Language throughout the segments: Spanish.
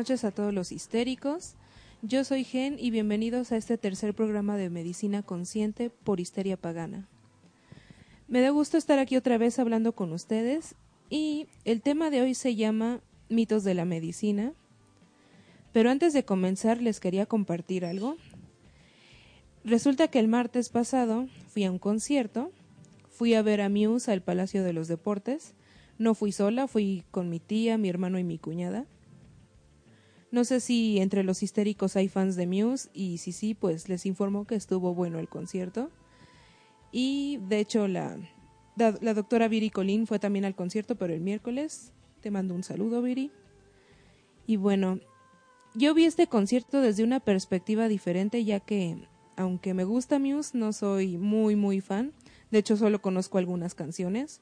noches a todos los histéricos. Yo soy Gen y bienvenidos a este tercer programa de Medicina Consciente por Histeria Pagana. Me da gusto estar aquí otra vez hablando con ustedes y el tema de hoy se llama mitos de la medicina. Pero antes de comenzar les quería compartir algo. Resulta que el martes pasado fui a un concierto, fui a ver a Muse al Palacio de los Deportes. No fui sola, fui con mi tía, mi hermano y mi cuñada. No sé si entre los histéricos hay fans de Muse y si sí, pues les informo que estuvo bueno el concierto. Y de hecho la, la, doctora Viri Colín fue también al concierto, pero el miércoles. Te mando un saludo, Viri. Y bueno, yo vi este concierto desde una perspectiva diferente, ya que, aunque me gusta Muse, no soy muy, muy fan. De hecho, solo conozco algunas canciones,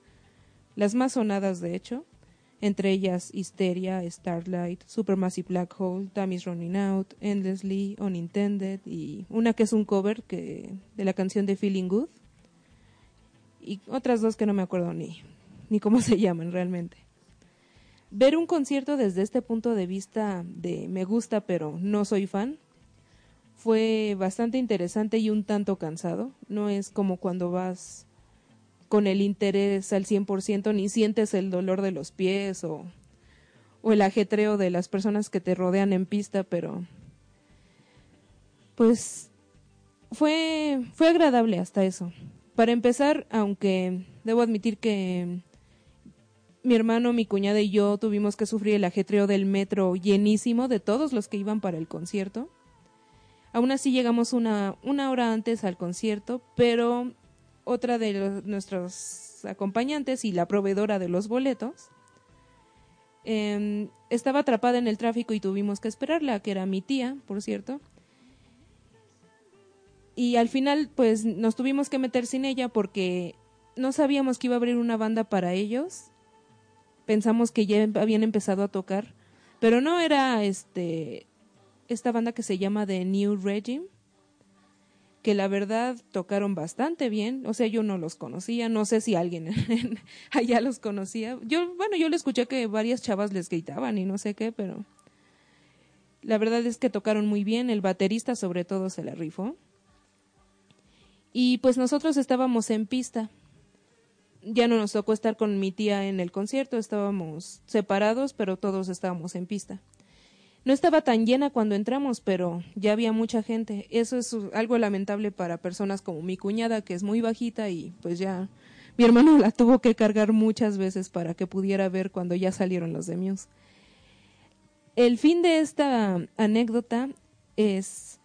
las más sonadas, de hecho, entre ellas Hysteria, Starlight, Supermassive Black Hole, Tammy's Running Out, Endlessly, Unintended y una que es un cover que, de la canción de Feeling Good y otras dos que no me acuerdo ni, ni cómo se llaman realmente. Ver un concierto desde este punto de vista de me gusta pero no soy fan fue bastante interesante y un tanto cansado. No es como cuando vas con el interés al 100% ni sientes el dolor de los pies o, o el ajetreo de las personas que te rodean en pista, pero pues fue, fue agradable hasta eso. Para empezar, aunque debo admitir que mi hermano, mi cuñada y yo tuvimos que sufrir el ajetreo del metro llenísimo de todos los que iban para el concierto. Aún así llegamos una, una hora antes al concierto, pero otra de nuestros acompañantes y la proveedora de los boletos em, estaba atrapada en el tráfico y tuvimos que esperarla, que era mi tía, por cierto y al final pues nos tuvimos que meter sin ella porque no sabíamos que iba a abrir una banda para ellos. Pensamos que ya habían empezado a tocar, pero no era este esta banda que se llama The New Regime, que la verdad tocaron bastante bien, o sea, yo no los conocía, no sé si alguien allá los conocía. Yo, bueno, yo le escuché que varias chavas les gritaban y no sé qué, pero la verdad es que tocaron muy bien, el baterista sobre todo se la rifó. Y pues nosotros estábamos en pista. Ya no nos tocó estar con mi tía en el concierto, estábamos separados, pero todos estábamos en pista. No estaba tan llena cuando entramos, pero ya había mucha gente. Eso es algo lamentable para personas como mi cuñada, que es muy bajita y pues ya mi hermano la tuvo que cargar muchas veces para que pudiera ver cuando ya salieron los de Muse. El fin de esta anécdota es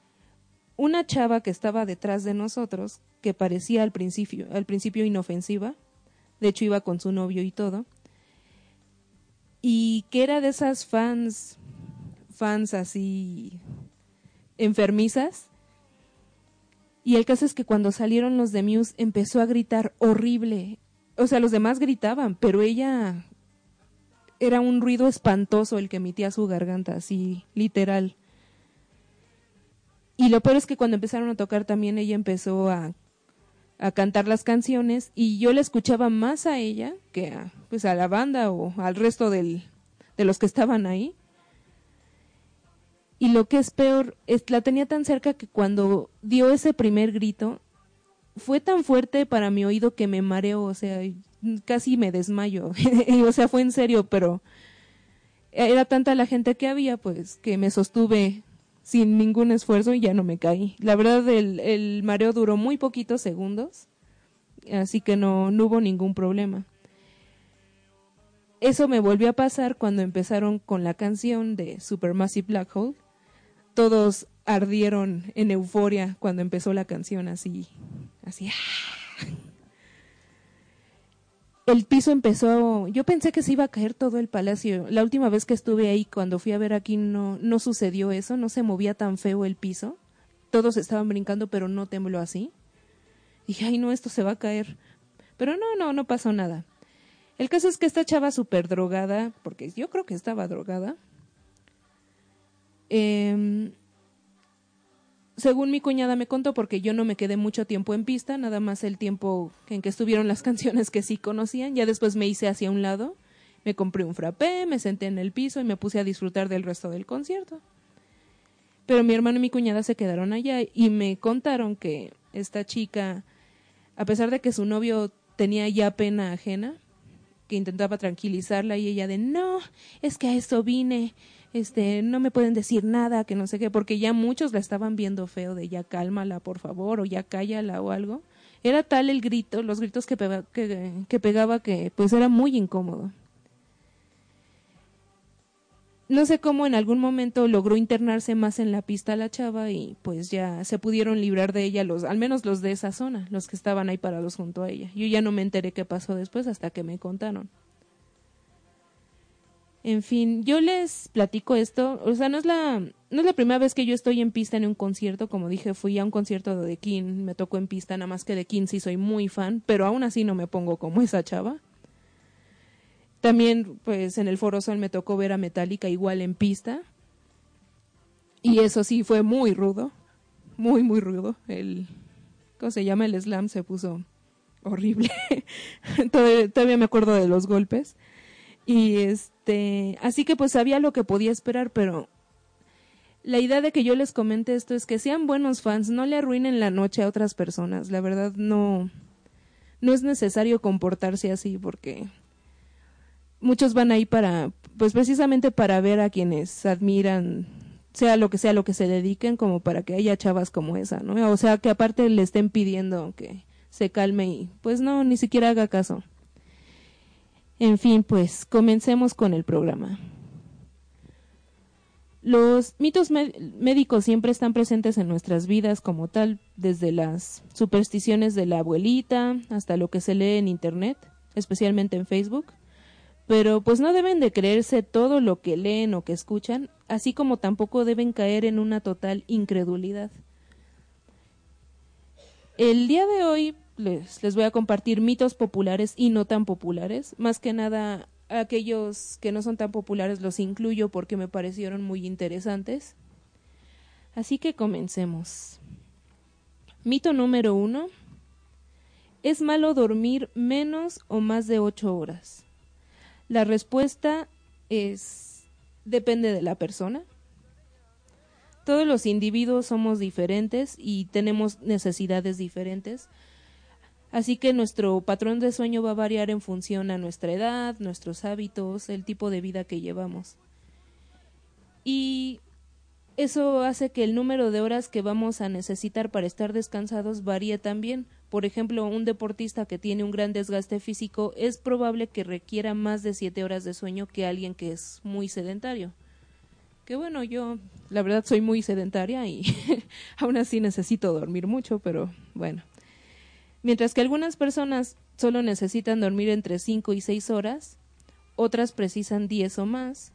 una chava que estaba detrás de nosotros, que parecía al principio, al principio inofensiva, de hecho iba con su novio y todo, y que era de esas fans, fans así enfermizas. Y el caso es que cuando salieron los de Muse empezó a gritar horrible. O sea, los demás gritaban, pero ella era un ruido espantoso el que emitía su garganta, así literal. Y lo peor es que cuando empezaron a tocar también ella empezó a, a cantar las canciones y yo la escuchaba más a ella que a, pues a la banda o al resto del, de los que estaban ahí. Y lo que es peor, la tenía tan cerca que cuando dio ese primer grito, fue tan fuerte para mi oído que me mareó, o sea, casi me desmayo. o sea, fue en serio, pero era tanta la gente que había, pues, que me sostuve sin ningún esfuerzo y ya no me caí. La verdad, el, el mareo duró muy poquitos segundos, así que no, no hubo ningún problema. Eso me volvió a pasar cuando empezaron con la canción de Supermassive Black Hole. Todos ardieron en euforia cuando empezó la canción así, así. ¡ah! el piso empezó, yo pensé que se iba a caer todo el palacio. La última vez que estuve ahí, cuando fui a ver aquí, no, no sucedió eso, no se movía tan feo el piso. Todos estaban brincando, pero no tembló así. Dije, ay no, esto se va a caer. Pero no, no, no pasó nada. El caso es que esta chava súper drogada, porque yo creo que estaba drogada, eh, según mi cuñada me contó, porque yo no me quedé mucho tiempo en pista, nada más el tiempo en que estuvieron las canciones que sí conocían, ya después me hice hacia un lado, Me compré un frappé, me senté en el piso y me puse a disfrutar del resto del concierto. Pero mi hermano y mi cuñada se quedaron allá y me contaron que esta chica, a pesar de que su novio tenía ya pena ajena, que intentaba tranquilizarla y ella de no, es que a eso vine, este, no me pueden decir nada, que no sé qué, porque ya muchos la estaban viendo feo de ya cálmala, por favor, o ya cállala o algo. Era tal el grito, los gritos que, que, pegaba que pues era muy incómodo no sé cómo en algún momento logró internarse más en la pista la chava y pues ya se pudieron librar de ella los, al menos los de esa zona, los que estaban ahí parados junto a ella. Yo ya no me enteré qué pasó después hasta que me contaron. En fin, yo les platico esto, o sea, no es la no es la primera vez que yo estoy en pista en un concierto, como dije, fui a un concierto de King, me tocó en pista, nada más que de King sí soy muy fan, pero aún así no me pongo como esa chava. También, pues, en el Foro Sol me tocó ver a Metallica igual en pista. Y eso sí fue muy rudo. Muy, muy rudo. El, ¿cómo se llama? El slam se puso horrible. todavía, me acuerdo de los golpes. Y este, así que pues sabía lo que podía esperar, pero la idea de que yo les comente esto es que sean buenos fans, no le arruinen la noche a otras personas. La verdad no, no es necesario comportarse así porque muchos van ahí para, pues precisamente para ver a quienes admiran, sea lo que sea lo que se dediquen, como para que haya chavas como esa, ¿no? O sea, que aparte le estén pidiendo que se calme y pues no, ni siquiera haga caso. En fin, pues comencemos con el programa. Los mitos médicos siempre están presentes en nuestras vidas como tal, desde las supersticiones de la abuelita hasta lo que se lee en Internet, especialmente en Facebook pero pues no deben de creerse todo lo que leen o que escuchan, así como tampoco deben caer en una total incredulidad. El día de hoy les, les voy a compartir mitos populares y no tan populares, más que nada aquellos que no son tan populares los incluyo porque me parecieron muy interesantes. Así que comencemos. Mito número uno. Es malo dormir menos o más de ocho horas. La respuesta es depende de la persona. Todos los individuos somos diferentes y tenemos necesidades diferentes. Así que nuestro patrón de sueño va a variar en función a nuestra edad, nuestros hábitos, el tipo de vida que llevamos. Y eso hace que el número de horas que vamos a necesitar para estar descansados varíe también, por ejemplo, un deportista que tiene un gran desgaste físico es probable que requiera más de siete horas de sueño que alguien que es muy sedentario. Que bueno, yo la verdad soy muy sedentaria y aún así necesito dormir mucho, pero bueno. Mientras que algunas personas solo necesitan dormir entre cinco y seis horas, otras precisan diez o más,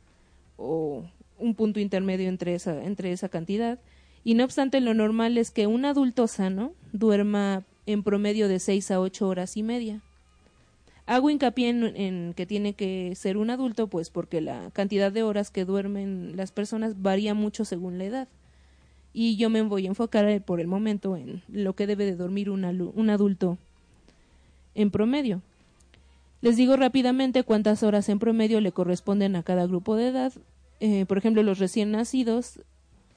o un punto intermedio entre esa, entre esa cantidad. Y no obstante, lo normal es que un adulto sano duerma en promedio de seis a ocho horas y media. Hago hincapié en, que tiene que ser un adulto, pues porque la cantidad de horas que duermen las personas varía mucho según la edad. Y yo me voy a enfocar eh, por el momento en lo que debe de dormir un, un adulto en promedio. Les digo rápidamente cuántas horas en promedio le corresponden a cada grupo de edad. Eh, por ejemplo, los recién nacidos,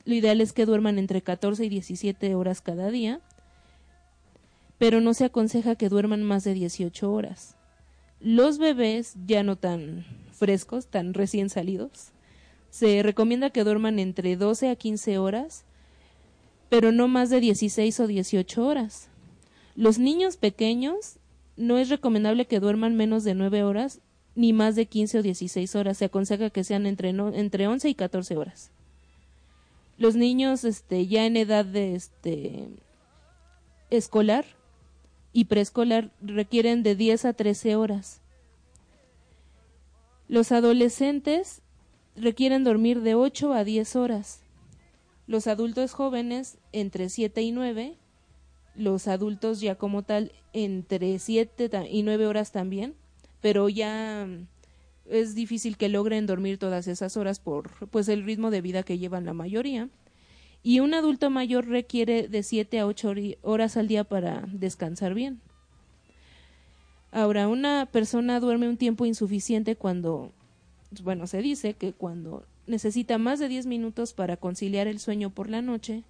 lo ideal es que duerman entre 14 y 17 horas cada día pero no se aconseja que duerman más de 18 horas. Los bebés ya no tan frescos, tan recién salidos, se recomienda que duerman entre 12 a 15 horas, pero no más de 16 o 18 horas. Los niños pequeños no es recomendable que duerman menos de 9 horas ni más de 15 o 16 horas. Se aconseja que sean entre, entre 11 y 14 horas. Los niños este, ya en edad de este, escolar y preescolar requieren de 10 a 13 horas. Los adolescentes requieren dormir de 8 a 10 horas. Los adultos jóvenes entre 7 y 9. Los adultos ya como tal entre 7 y 9 horas también. Pero ya mm, es difícil que logren dormir todas esas horas por pues el ritmo de vida que llevan la mayoría y un adulto mayor requiere de 7 a 8 horas al día para descansar bien. Ahora, una persona duerme un tiempo insuficiente cuando, bueno, se dice que cuando necesita más de 10 minutos para conciliar el sueño por la noche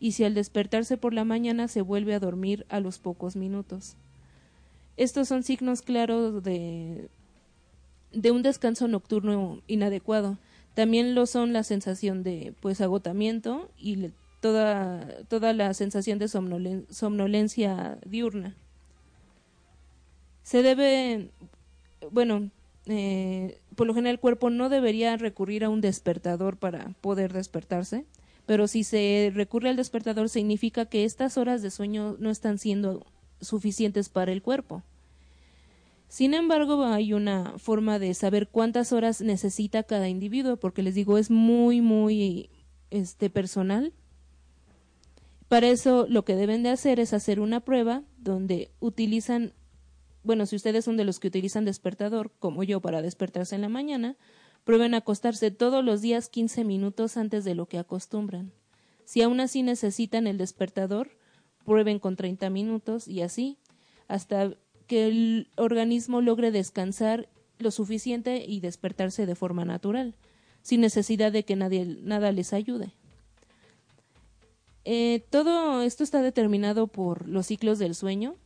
y si al despertarse por la mañana se vuelve a dormir a los pocos minutos. Estos son signos claros de, de un descanso nocturno inadecuado. También lo son la sensación de pues agotamiento y toda, toda la sensación de somnolencia diurna. Se debe, bueno, eh, por lo general el cuerpo no debería recurrir a un despertador para poder despertarse, pero si se recurre al despertador significa que estas horas de sueño no están siendo suficientes para el cuerpo. Sin embargo, hay una forma de saber cuántas horas necesita cada individuo, porque les digo, es muy, muy este, personal. Para eso lo que deben de hacer es hacer una prueba donde utilizan bueno, si ustedes son de los que utilizan despertador, como yo, para despertarse en la mañana, prueben acostarse todos los días 15 minutos antes de lo que acostumbran. Si aún así necesitan el despertador, prueben con 30 minutos y así, hasta que el organismo logre descansar lo suficiente y despertarse de forma natural, sin necesidad de que nadie, nada les ayude. Eh, todo esto está determinado por los ciclos del sueño,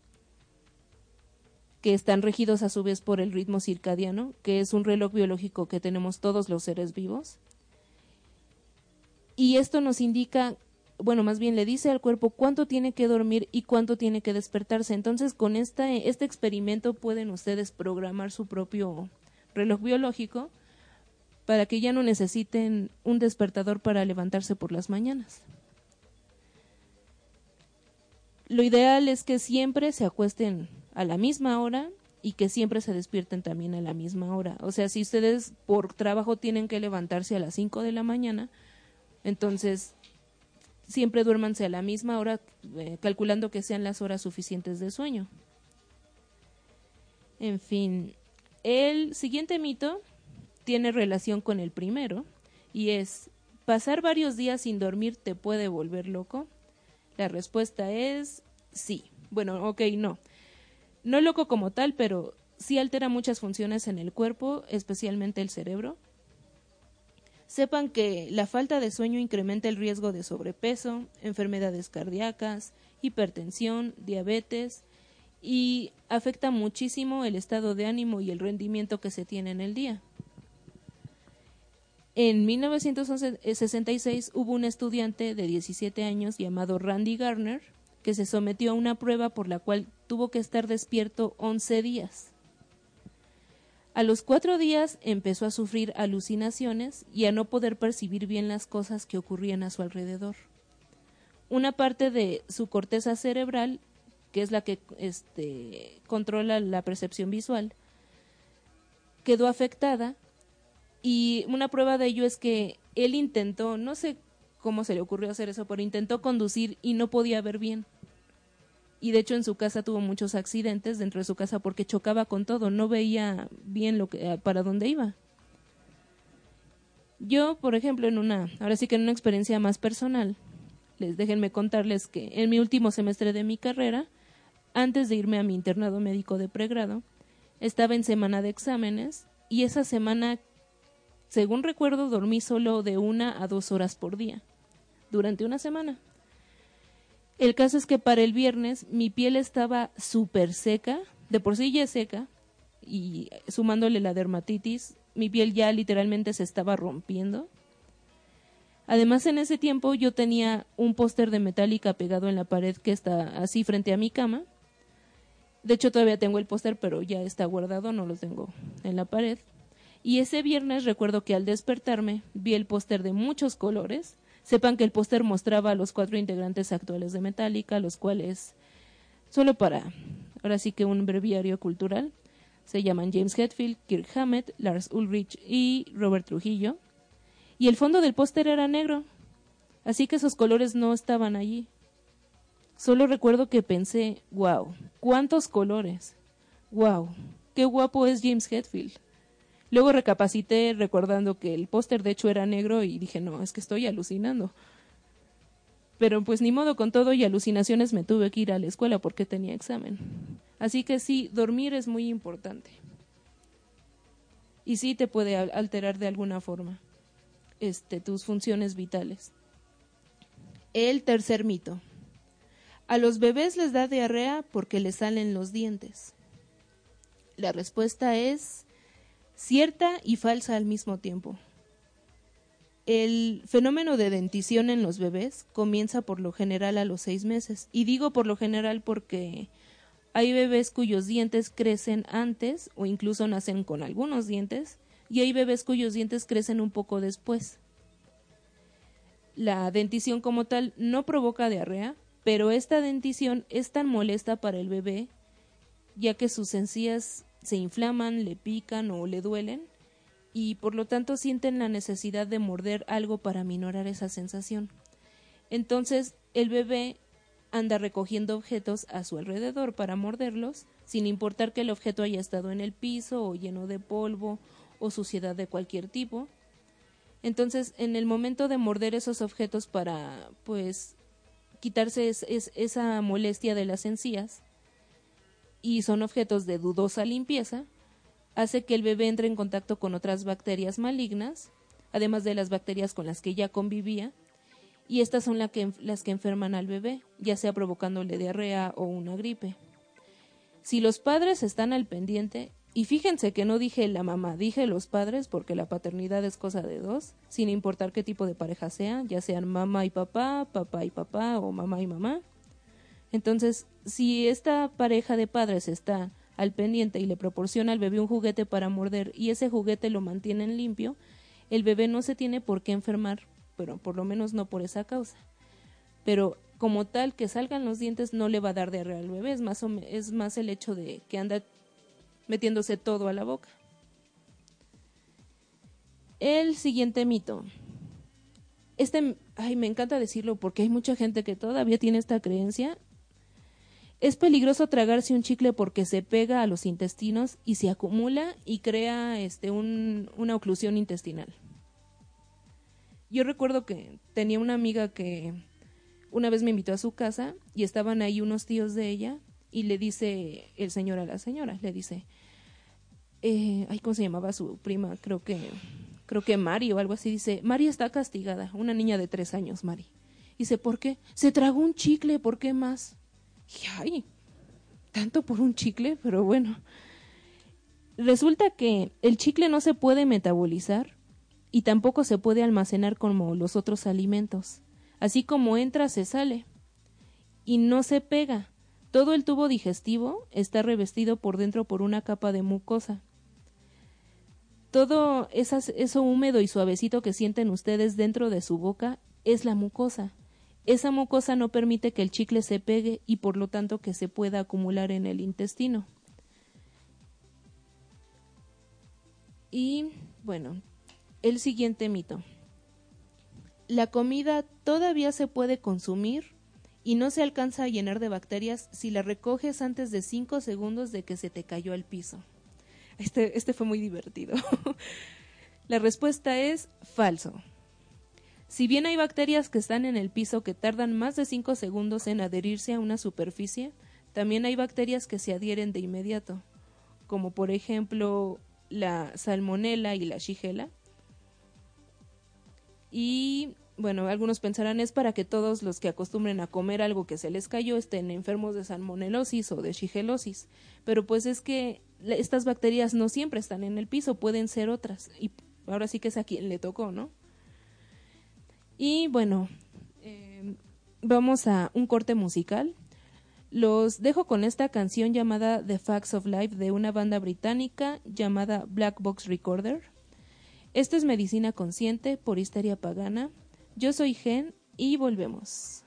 que están regidos a su vez por el ritmo circadiano, que es un reloj biológico que tenemos todos los seres vivos. Y esto nos indica, bueno, más bien le dice al cuerpo cuánto tiene que dormir y cuánto tiene que despertarse. Entonces, con esta, este experimento pueden ustedes programar su propio reloj biológico para que ya no necesiten un despertador para levantarse por las mañanas. Lo ideal es que siempre se acuesten a la misma hora y que siempre se despierten también a la misma hora. O sea, si ustedes por trabajo tienen que levantarse a las 5 de la mañana, entonces siempre duérmanse a la misma hora, eh, calculando que sean las horas suficientes de sueño. En fin, el siguiente mito tiene relación con el primero y es, ¿pasar varios días sin dormir te puede volver loco? La respuesta es sí. Bueno, ok, no. No loco como tal, pero sí altera muchas funciones en el cuerpo, especialmente el cerebro. Sepan que la falta de sueño incrementa el riesgo de sobrepeso, enfermedades cardíacas, hipertensión, diabetes y afecta muchísimo el estado de ánimo y el rendimiento que se tiene en el día. En 1966 hubo un estudiante de 17 años llamado Randy Garner que se sometió a una prueba por la cual tuvo que estar despierto 11 días. A los cuatro días empezó a sufrir alucinaciones y a no poder percibir bien las cosas que ocurrían a su alrededor. Una parte de su corteza cerebral, que es la que este, controla la percepción visual, quedó afectada y una prueba de ello es que él intentó, no sé cómo se le ocurrió hacer eso, pero intentó conducir y no podía ver bien y de hecho en su casa tuvo muchos accidentes dentro de su casa porque chocaba con todo, no veía bien lo que para dónde iba. Yo, por ejemplo, en una, ahora sí que en una experiencia más personal, les déjenme contarles que en mi último semestre de mi carrera, antes de irme a mi internado médico de pregrado, estaba en semana de exámenes y esa semana, según recuerdo, dormí solo de una a dos horas por día, durante una semana. El caso es que para el viernes mi piel estaba súper seca, de por sí ya seca, y sumándole la dermatitis, mi piel ya literalmente se estaba rompiendo. Además, en ese tiempo yo tenía un póster de Metallica pegado en la pared que está así frente a mi cama. De hecho, todavía tengo el póster, pero ya está guardado, no lo tengo en la pared. Y ese viernes recuerdo que al despertarme vi el póster de muchos colores Sepan que el póster mostraba a los cuatro integrantes actuales de Metallica, los cuales, solo para, ahora sí que un breviario cultural, se llaman James Hetfield, Kirk Hammett, Lars Ulrich y Robert Trujillo. Y el fondo del póster era negro, así que esos colores no estaban allí. Solo recuerdo que pensé, wow, cuántos colores. Wow, qué guapo es James Hetfield. Luego recapacité recordando que el póster de hecho era negro y dije, no, es que estoy alucinando. Pero pues ni modo con todo y alucinaciones me tuve que ir a la escuela porque tenía examen. Así que sí, dormir es muy importante. Y sí te puede alterar de alguna forma este, tus funciones vitales. El tercer mito. A los bebés les da diarrea porque les salen los dientes. La respuesta es cierta y falsa al mismo tiempo. El fenómeno de dentición en los bebés comienza por lo general a los seis meses. Y digo por lo general porque hay bebés cuyos dientes crecen antes o incluso nacen con algunos dientes y hay bebés cuyos dientes crecen un poco después. La dentición como tal no provoca diarrea, pero esta dentición es tan molesta para el bebé ya que sus encías se inflaman, le pican o le duelen y por lo tanto sienten la necesidad de morder algo para minorar esa sensación. Entonces el bebé anda recogiendo objetos a su alrededor para morderlos, sin importar que el objeto haya estado en el piso o lleno de polvo o suciedad de cualquier tipo. Entonces, en el momento de morder esos objetos para, pues, quitarse esa molestia de las encías, y son objetos de dudosa limpieza, hace que el bebé entre en contacto con otras bacterias malignas, además de las bacterias con las que ya convivía, y estas son que, las que enferman al bebé, ya sea provocándole diarrea o una gripe. Si los padres están al pendiente, y fíjense que no dije la mamá, dije los padres porque la paternidad es cosa de dos, sin importar qué tipo de pareja sea, ya sean mamá y papá, papá y papá o mamá y mamá. Entonces, si esta pareja de padres está al pendiente y le proporciona al bebé un juguete para morder y ese juguete lo mantienen limpio, el bebé no se tiene por qué enfermar pero por lo menos no por esa causa. Pero como tal que salgan los dientes no le va a dar diarrea al bebé, es más, es más el hecho de que anda metiéndose todo a la boca. El siguiente mito. Este, ay, me encanta decirlo porque hay mucha gente que todavía tiene esta creencia. Es peligroso tragarse un chicle porque se pega a los intestinos y se acumula y crea este, una oclusión intestinal. Yo recuerdo que tenía una amiga que una vez me invitó a su casa y estaban ahí unos tíos de ella y le dice el señor a la señora, le dice, eh, ay, ¿cómo se llamaba su prima? Creo que, creo que Mari o algo así. Dice, Mari está castigada, una niña de tres años, Mari. Dice, ¿por qué? Se tragó un chicle, ¿por qué más? Ay, tanto por un chicle, pero bueno. Resulta que el chicle no se puede metabolizar y tampoco se puede almacenar como los otros alimentos. Así como entra, se sale. Y no se pega. Todo el tubo digestivo está revestido por dentro por una capa de mucosa. Todo eso húmedo y suavecito que sienten ustedes dentro de su boca es la mucosa. Esa mucosa no permite que el chicle se pegue y por lo tanto que se pueda acumular en el intestino. Y bueno, el siguiente mito. La comida todavía se puede consumir y no se alcanza a llenar de bacterias si la recoges antes de 5 segundos de que se te cayó al piso. Este, este fue muy divertido. la respuesta es falso. Si bien hay bacterias que están en el piso que tardan más de 5 segundos en adherirse a una superficie, también hay bacterias que se adhieren de inmediato, como por ejemplo la salmonela y la shigella, y bueno, algunos pensarán es para que todos los que acostumbren a comer algo que se les cayó estén enfermos de salmonelosis o de shigelosis, pero pues es que estas bacterias no siempre están en el piso, pueden ser otras. Y ahora sí que es a quien le tocó, ¿no? Y bueno, eh, vamos a un corte musical. Los dejo con esta canción llamada The Facts of Life de una banda británica llamada Black Box Recorder. Esto es Medicina Consciente por Histeria Pagana. Yo soy Gen y volvemos.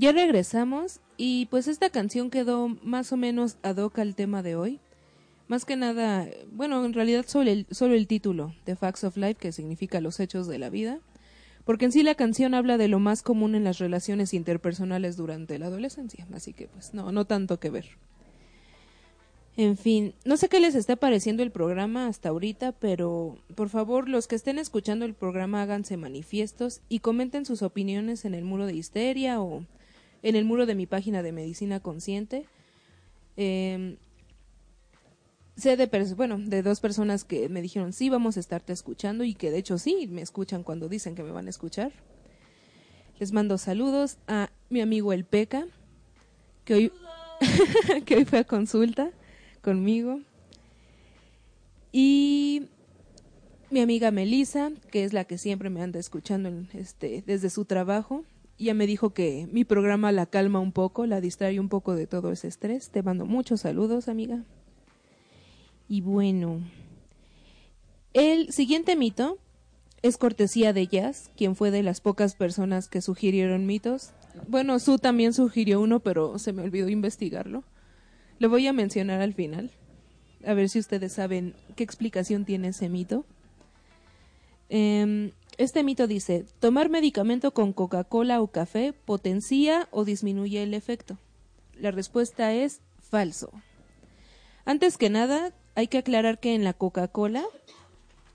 Ya regresamos y pues esta canción quedó más o menos ad hoc al tema de hoy. Más que nada, bueno, en realidad solo el, solo el título, The Facts of Life, que significa los hechos de la vida, porque en sí la canción habla de lo más común en las relaciones interpersonales durante la adolescencia, así que pues no, no tanto que ver. En fin, no sé qué les está pareciendo el programa hasta ahorita, pero por favor los que estén escuchando el programa háganse manifiestos y comenten sus opiniones en el muro de histeria o en el muro de mi página de Medicina Consciente. Em, sé de, bueno, de dos personas que me dijeron, sí, vamos a estarte escuchando y que de hecho sí, me escuchan cuando dicen que me van a escuchar. Les mando saludos a mi amigo El Peca, que hoy, que hoy fue a consulta conmigo. Y mi amiga Melissa, que es la que siempre me anda escuchando este, desde su trabajo. Ya me dijo que mi programa la calma un poco, la distrae un poco de todo ese estrés. Te mando muchos saludos, amiga. Y bueno, el siguiente mito es cortesía de Jazz, quien fue de las pocas personas que sugirieron mitos. Bueno, Su también sugirió uno, pero se me olvidó investigarlo. Lo voy a mencionar al final. A ver si ustedes saben qué explicación tiene ese mito. Em, este mito dice, tomar medicamento con Coca-Cola o café potencia o disminuye el efecto. La respuesta es falso. Antes que nada, hay que aclarar que en la Coca-Cola,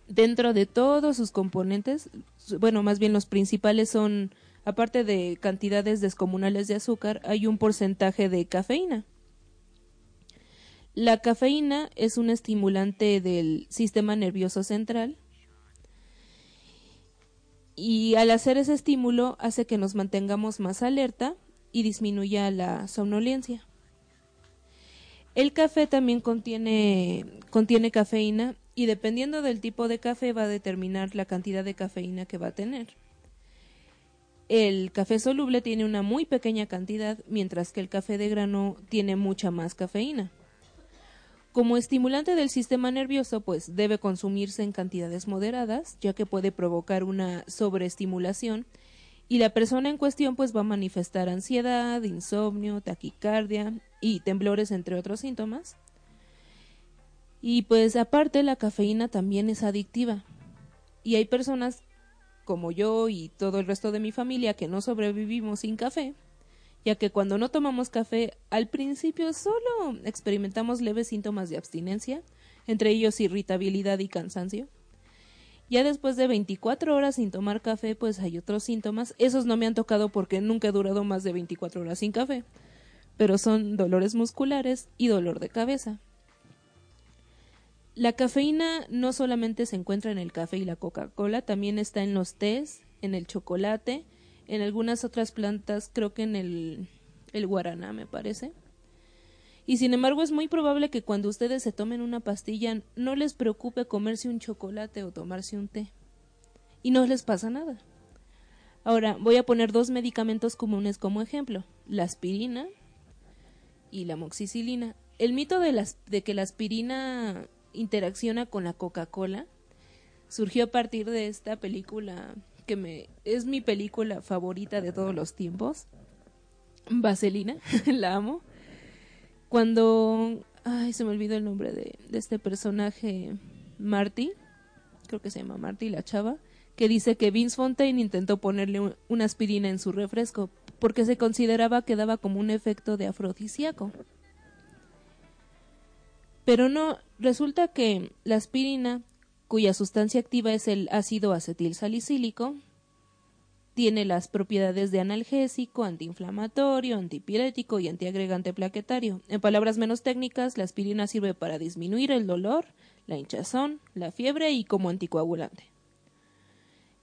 dentro de todos sus componentes, bueno, más bien los principales son, aparte de cantidades descomunales de azúcar, hay un porcentaje de cafeína. La cafeína es un estimulante del sistema nervioso central y al hacer ese estímulo hace que nos mantengamos más alerta y disminuya la somnolencia. El café también contiene, contiene cafeína y dependiendo del tipo de café va a determinar la cantidad de cafeína que va a tener. El café soluble tiene una muy pequeña cantidad, mientras que el café de grano tiene mucha más cafeína. Como estimulante del sistema nervioso, pues debe consumirse en cantidades moderadas, ya que puede provocar una sobreestimulación y la persona en cuestión pues va a manifestar ansiedad, insomnio, taquicardia y temblores entre otros síntomas. Y pues aparte la cafeína también es adictiva. Y hay personas como yo y todo el resto de mi familia que no sobrevivimos sin café, ya que cuando no tomamos café al principio solo experimentamos leves síntomas de abstinencia, entre ellos irritabilidad y cansancio. Ya después de 24 horas sin tomar café, pues hay otros síntomas. Esos no me han tocado porque nunca he durado más de 24 horas sin café, pero son dolores musculares y dolor de cabeza. La cafeína no solamente se encuentra en el café y la Coca-Cola, también está en los tés, en el chocolate, en algunas otras plantas, creo que en el, guaraná, me parece. Y sin embargo es muy probable que cuando ustedes se tomen una pastilla no les preocupe comerse un chocolate o tomarse un té. Y no les pasa nada. Ahora voy a poner dos medicamentos comunes como ejemplo, la aspirina y la moxicilina. El mito de, las, de que la aspirina interacciona con la Coca-Cola surgió a partir de esta película que me es mi película favorita de todos los tiempos. Vaselina, la amo. Cuando ay, se me olvidó el nombre de, este personaje Marty, creo que se llama Marty la chava, que dice que Vince Fontaine intentó ponerle un- una aspirina en su refresco porque se consideraba que daba como un efecto de afrodisíaco. Pero no, resulta que la aspirina, cuya sustancia activa es el ácido acetilsalicílico, tiene las propiedades de analgésico, antiinflamatorio, antipirético y antiagregante plaquetario. En palabras menos técnicas, la aspirina sirve para disminuir el dolor, la hinchazón, la fiebre y como anticoagulante.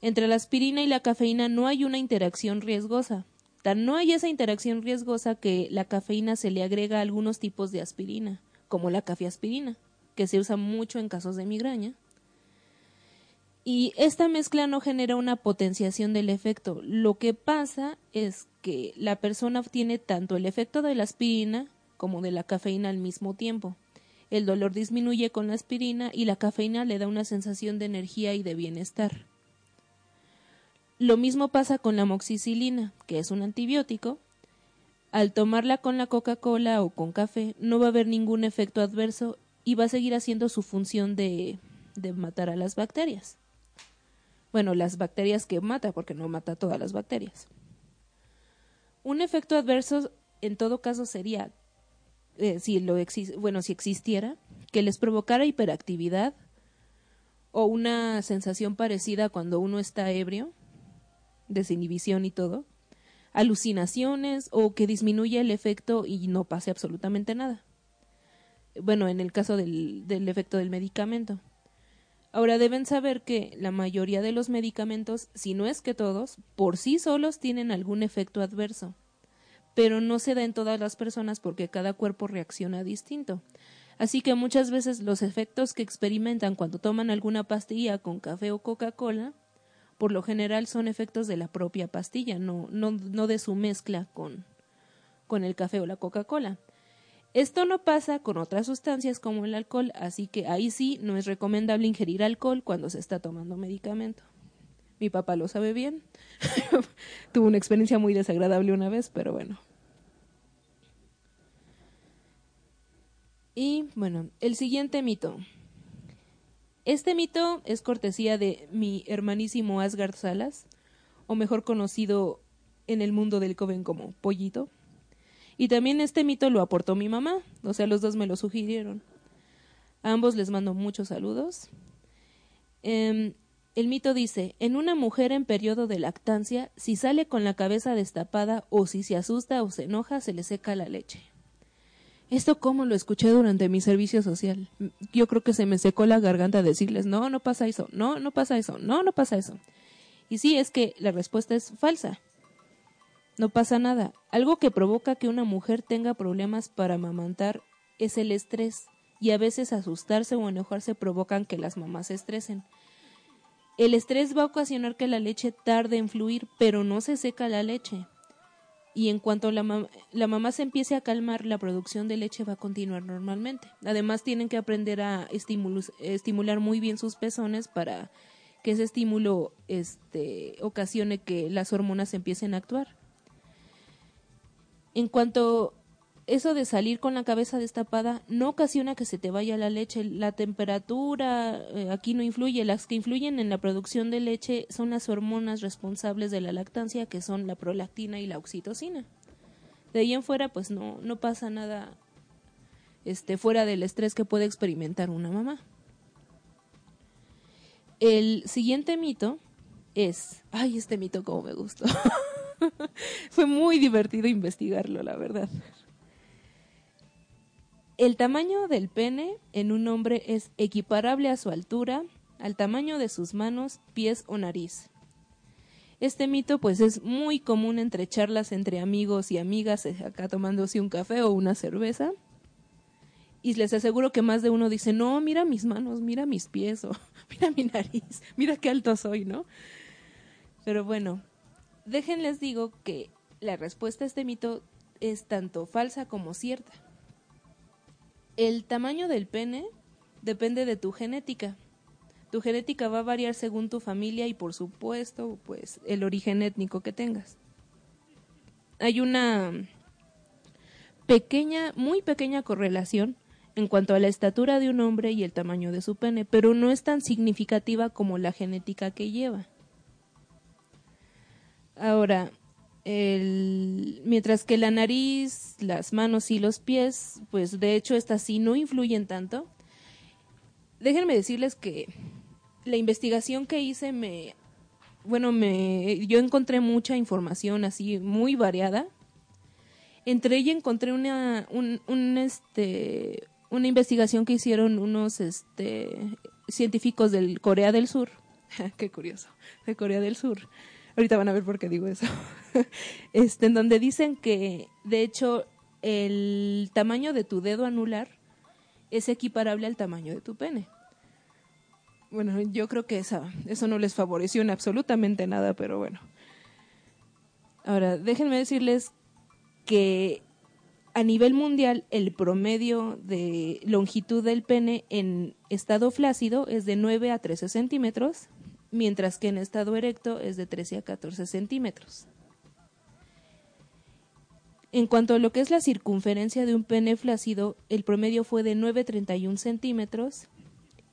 Entre la aspirina y la cafeína no hay una interacción riesgosa. Tan no hay esa interacción riesgosa que la cafeína se le agrega a algunos tipos de aspirina, como la cafeaspirina, que se usa mucho en casos de migraña. Y esta mezcla no genera una potenciación del efecto. Lo que pasa es que la persona obtiene tanto el efecto de la aspirina como de la cafeína al mismo tiempo. El dolor disminuye con la aspirina y la cafeína le da una sensación de energía y de bienestar. Lo mismo pasa con la moxicilina, que es un antibiótico. Al tomarla con la Coca-Cola o con café, no va a haber ningún efecto adverso y va a seguir haciendo su función de, de matar a las bacterias. Bueno, las bacterias que mata, porque no mata todas las bacterias. Un efecto adverso, en todo caso, sería, eh, si lo bueno, si existiera, que les provocara hiperactividad o una sensación parecida cuando uno está ebrio, desinhibición y todo, alucinaciones o que disminuya el efecto y no pase absolutamente nada. bueno, en el caso del, del efecto del medicamento. Ahora deben saber que la mayoría de los medicamentos, si no es que todos, por sí solos tienen algún efecto adverso, pero no se da en todas las personas porque cada cuerpo reacciona distinto. Así que muchas veces los efectos que experimentan cuando toman alguna pastilla con café o Coca-Cola, por lo general son efectos de la propia pastilla, no, no, no de su mezcla con, con el café o la Coca-Cola. Esto no pasa con otras sustancias como el alcohol, así que ahí sí no es recomendable ingerir alcohol cuando se está tomando medicamento. Mi papá lo sabe bien. Tuvo una experiencia muy desagradable una vez, pero bueno. Y bueno, el siguiente mito. Este mito es cortesía de mi hermanísimo Asgard Salas, o mejor conocido en el mundo del Coven como Pollito. Y también este mito lo aportó mi mamá, o sea, los dos me lo sugirieron. A ambos les mando muchos saludos. Em, el mito dice, en una mujer en periodo de lactancia, si sale con la cabeza destapada o si se asusta o se enoja, se le seca la leche. Esto como lo escuché durante mi servicio social. Yo creo que se me secó la garganta decirles, no, no pasa eso, no, no pasa eso, no, no pasa eso. Y sí, es que la respuesta es falsa. No pasa nada. Algo que provoca que una mujer tenga problemas para amamantar es el estrés y a veces asustarse o enojarse provocan que las mamás se estresen. El estrés va a ocasionar que la leche tarde en fluir, pero no se seca la leche. Y en cuanto la, mam la mamá se empiece a calmar, la producción de leche va a continuar normalmente. Además, tienen que aprender a estimular muy bien sus pezones para que ese estímulo este, ocasione que las hormonas empiecen a actuar. En cuanto eso de salir con la cabeza destapada no ocasiona que se te vaya la leche. La temperatura eh, aquí no influye. Las que influyen en la producción de leche son las hormonas responsables de la lactancia, que son la prolactina y la oxitocina. De ahí en fuera, pues no, no pasa nada este, fuera del estrés que puede experimentar una mamá. El siguiente mito es, ay, este mito como me gustó. Fue muy divertido investigarlo, la verdad. El tamaño del pene en un hombre es equiparable a su altura, al tamaño de sus manos, pies o nariz. Este mito pues es muy común entre charlas entre amigos y amigas eh, acá tomándose un café o una cerveza. Y les aseguro que más de uno dice, no, mira mis manos, mira mis pies o mira mi nariz, mira qué alto soy, ¿no? Pero bueno, déjenles digo que la respuesta a este mito es tanto falsa como cierta. El tamaño del pene depende de tu genética. Tu genética va a variar según tu familia y por supuesto, pues el origen étnico que tengas. Hay una pequeña, muy pequeña correlación en cuanto a la estatura de un hombre y el tamaño de su pene, pero no es tan significativa como la genética que lleva. Ahora, el, mientras que la nariz, las manos y los pies, pues de hecho estas sí no influyen tanto. Déjenme decirles que la investigación que hice me, bueno, me, yo encontré mucha información así muy variada. Entre ella encontré una, un, un, este, una investigación que hicieron unos, este, científicos del Corea del Sur. Qué curioso, de Corea del Sur Ahorita van a ver por qué digo eso. este, en donde dicen que, de hecho, el tamaño de tu dedo anular es equiparable al tamaño de tu pene. Bueno, yo creo que esa, eso no les favoreció en absolutamente nada, pero bueno. Ahora, déjenme decirles que a nivel mundial el promedio de longitud del pene en estado flácido es de 9 a 13 centímetros mientras que en estado erecto es de 13 a 14 centímetros. En cuanto a lo que es la circunferencia de un pene flácido, el promedio fue de 9,31 centímetros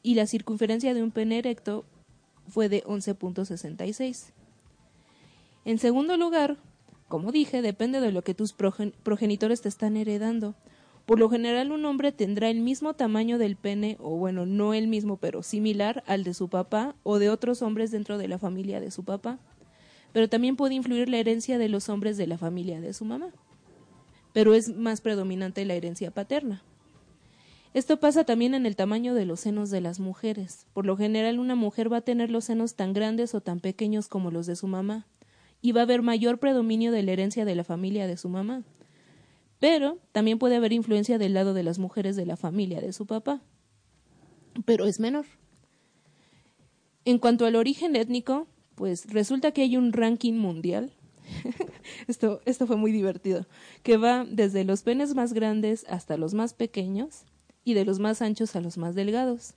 y la circunferencia de un pene erecto fue de 11.66. En segundo lugar, como dije, depende de lo que tus progenitores te están heredando. Por lo general un hombre tendrá el mismo tamaño del pene, o bueno, no el mismo, pero similar al de su papá o de otros hombres dentro de la familia de su papá. Pero también puede influir la herencia de los hombres de la familia de su mamá. Pero es más predominante la herencia paterna. Esto pasa también en el tamaño de los senos de las mujeres. Por lo general una mujer va a tener los senos tan grandes o tan pequeños como los de su mamá y va a haber mayor predominio de la herencia de la familia de su mamá. Pero también puede haber influencia del lado de las mujeres de la familia de su papá. Pero es menor. En cuanto al origen étnico, pues resulta que hay un ranking mundial. esto, esto fue muy divertido, que va desde los penes más grandes hasta los más pequeños y de los más anchos a los más delgados.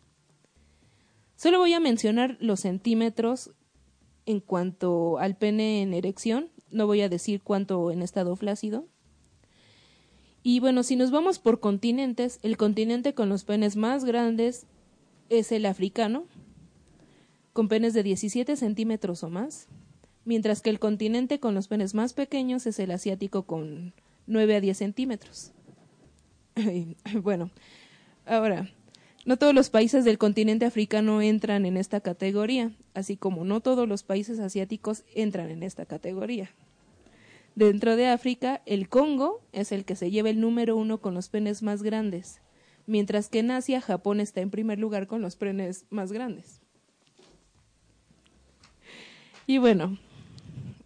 Solo voy a mencionar los centímetros en cuanto al pene en erección, no voy a decir cuánto en estado flácido. Y bueno, si nos vamos por continentes, el continente con los penes más grandes es el africano, con penes de 17 centímetros o más, mientras que el continente con los penes más pequeños es el asiático con 9 a 10 centímetros. bueno, ahora, no todos los países del continente africano entran en esta categoría, así como no todos los países asiáticos entran en esta categoría. Dentro de África, el Congo es el que se lleva el número uno con los penes más grandes, mientras que en Asia, Japón está en primer lugar con los penes más grandes. Y bueno,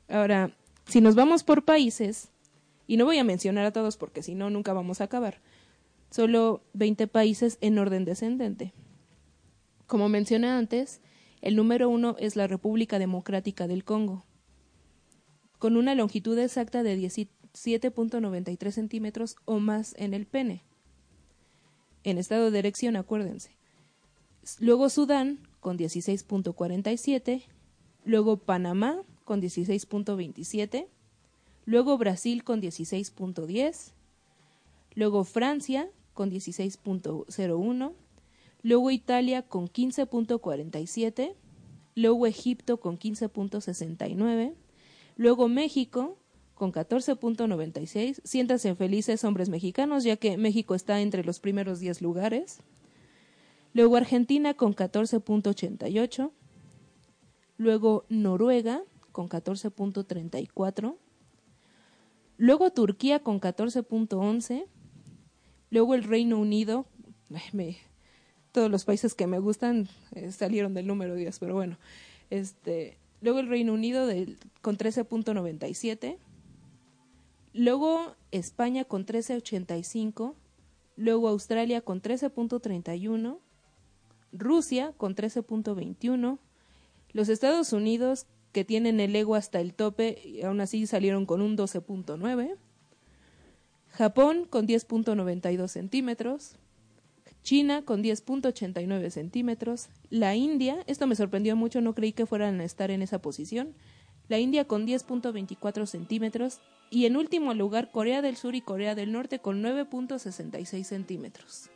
ahora, si nos vamos por países, y no voy a mencionar a todos porque si no, nunca vamos a acabar, solo 20 países en orden descendente. Como mencioné antes, el número uno es la República Democrática del Congo, con una longitud exacta de 17.93 centímetros o más en el pene. En estado de erección, acuérdense. Luego Sudán, con 16.47. Luego Panamá, con 16.27. Luego Brasil, con 16.10. Luego Francia, con 16.01, luego Italia con 15.47, luego Egipto con 15.69, luego México con 14.96. Siéntanse felices hombres mexicanos, ya que México está entre los primeros 10 lugares. Luego Argentina con 14.88. Luego Noruega con 14.34. Luego Turquía con 14.11. Luego el Reino Unido, todos los países que me gustan eh, salieron del número 10, pero bueno. Este, luego el Reino Unido del, con 13.97. Luego España con 13.85. Luego Australia con 13.31. Rusia con 13.21. Los Estados Unidos, que tienen el ego hasta el tope, y aún así salieron con un 12.9. Japón con 10.92 centímetros, China con 10.89 centímetros, la India, esto me sorprendió mucho, no creí que fueran a estar en esa posición, la India con 10.24 centímetros y en último lugar Corea del Sur y Corea del Norte con 9.66 centímetros.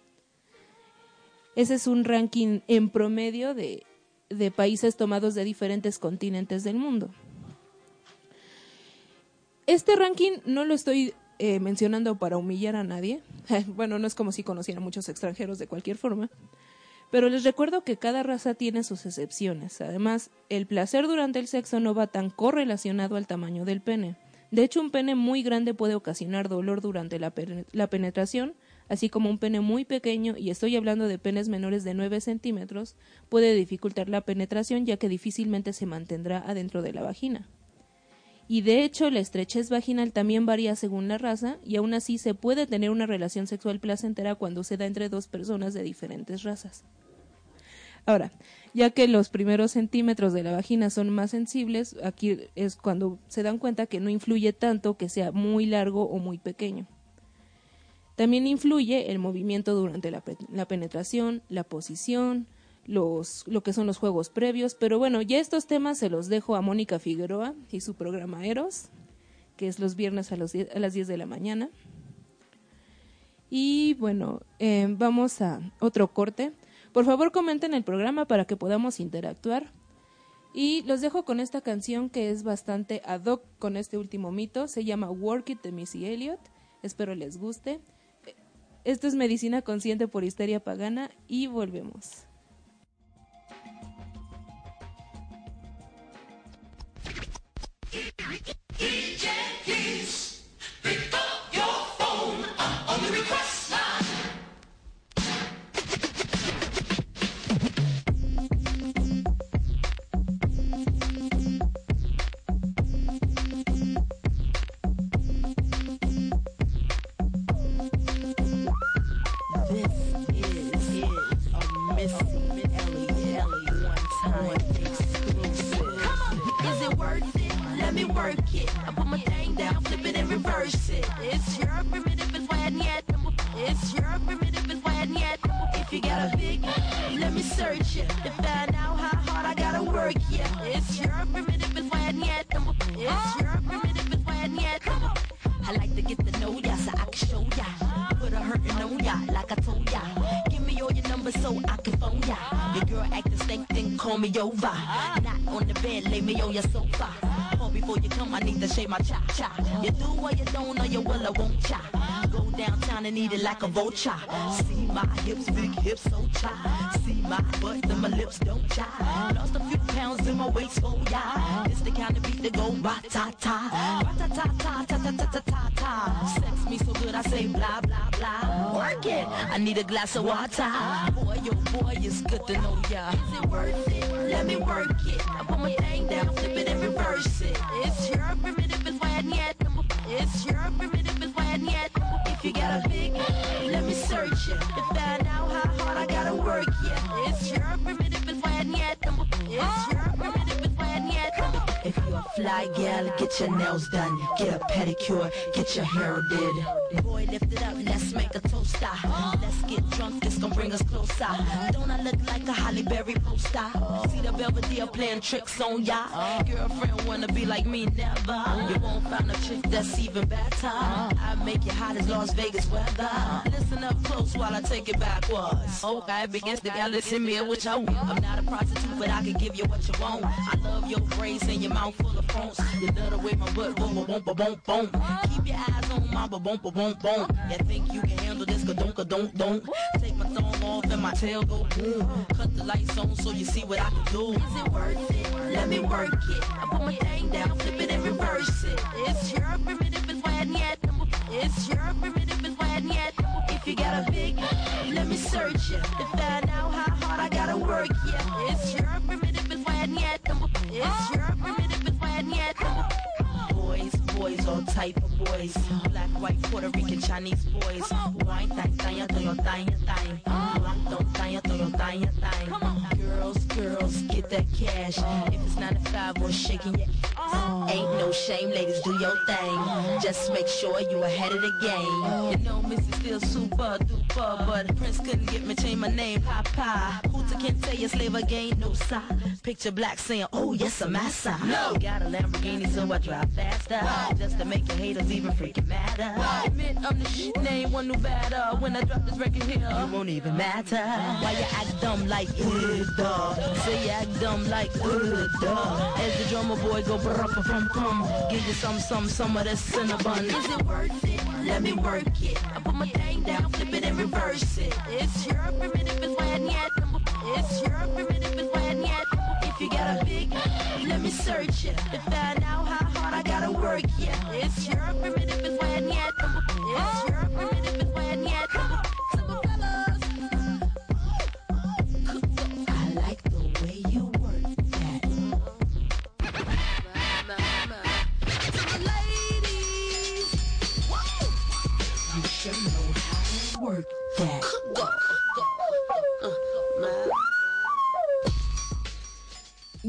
Ese es un ranking en promedio de, de países tomados de diferentes continentes del mundo. Este ranking no lo estoy eh, mencionando para humillar a nadie. bueno, no es como si conociera muchos extranjeros de cualquier forma. Pero les recuerdo que cada raza tiene sus excepciones. Además, el placer durante el sexo no va tan correlacionado al tamaño del pene. De hecho, un pene muy grande puede ocasionar dolor durante la, la penetración, así como un pene muy pequeño, y estoy hablando de penes menores de 9 centímetros, puede dificultar la penetración ya que difícilmente se mantendrá adentro de la vagina y de hecho la estrechez vaginal también varía según la raza y aún así se puede tener una relación sexual placentera cuando se da entre dos personas de diferentes razas. Ahora, ya que los primeros centímetros de la vagina son más sensibles, aquí es cuando se dan cuenta que no influye tanto que sea muy largo o muy pequeño. También influye el movimiento durante la, la penetración, la posición, los, lo que son los juegos previos. Pero bueno, ya estos temas se los dejo a Mónica Figueroa y su programa Eros, que es los viernes a, los a las 10 de la mañana. Y bueno, eh, vamos a otro corte. Por favor, comenten el programa para que podamos interactuar. Y los dejo con esta canción que es bastante ad hoc con este último mito. Se llama Work It de Missy Elliott. Espero les guste. Esto es Medicina Consciente por Histeria Pagana y volvemos. Me over. Not on the bed, lay me on your sofa. Or before you come, I need to shave my cha cha. You do or you don't, or you will, I won't cha. Go downtown and eat it like a vulture. See my hips, big hips, so cha. See my butt, and my lips don't cha. Lost a few pounds in my waist, oh yeah. It's the kind of beat that go ba ta ta I need a glass of water. Boy, yo, boy, it's good to know ya. Is it worth it? Let me work it. I put my thing down, flip it and reverse it. It's your primitive is when yet. It's your primitive is when yet. If you got a big, let me search it to find out how hard I gotta work. Yeah, it's your primitive is when yet. It's your fly gal, get your nails done, get a pedicure, get your hair did. Boy, lift it up, let's make a toaster. Ah. Let's get drunk, this gon' bring us closer. Don't I look like a Holly Berry poster? See the Belvedere playing tricks on ya. Girlfriend wanna be like me, never. You won't find a chick that's even better. I make you hot as Las Vegas weather. Listen up close while I take it backwards. Okay, begins the gal, listen me what you want. I'm not a prostitute, but I can give you what you want. I love your braids and your mouth full of phones. You love the way my butt boom, boom, boom, boom, boom. Keep your eyes on my boom, boom, boom, boom. You think you can handle this? Ka don't, ka don't, don't. Take my thumb off and my tail go boom. Cut the lights on so you see what I can do. Is it worth it? Let me work it. I put my thing down, flip it and reverse it. It's your primitive is when yet. It's your primitive is when yet. If you got a big, let me search it to find out how hard I gotta work. Yeah, it's your primitive is when yet. It's your primitive. Boys, all type of boys. Black, white, Puerto Rican, Chinese boys. Wine, thang, thang, thang, thang, thang. Wine, don't thang, thang, thang, thang. Girls, girls, get that cash. If it's 95 or shaking your ass. Ain't no shame, ladies, do your thing. Just make sure you ahead of the game. You know, Missy still super duper, but Prince couldn't get me change my name, Papa. Hooter can't tell you slave again, no sign. Picture black saying, oh yes, I'm massa. No. Got a Lamborghini, so I drive faster. Just to make your haters even freaking madder. Admit I'm the shit, name one new batter. When I drop this record here, it won't even matter. Why you act dumb like, uh, duh. Say you act dumb like, uh, duh. As the drummer boy go, brr, brr, brum, brum. Give you some, some, some of that cinnamon. Is it worth it? Let me work it. I put my thing down, flip it and reverse it. It's your primitive is when yet. It's your primitive is when yet. If you got a big, let me search it to find out how hard I gotta work. Yeah, it's your primitive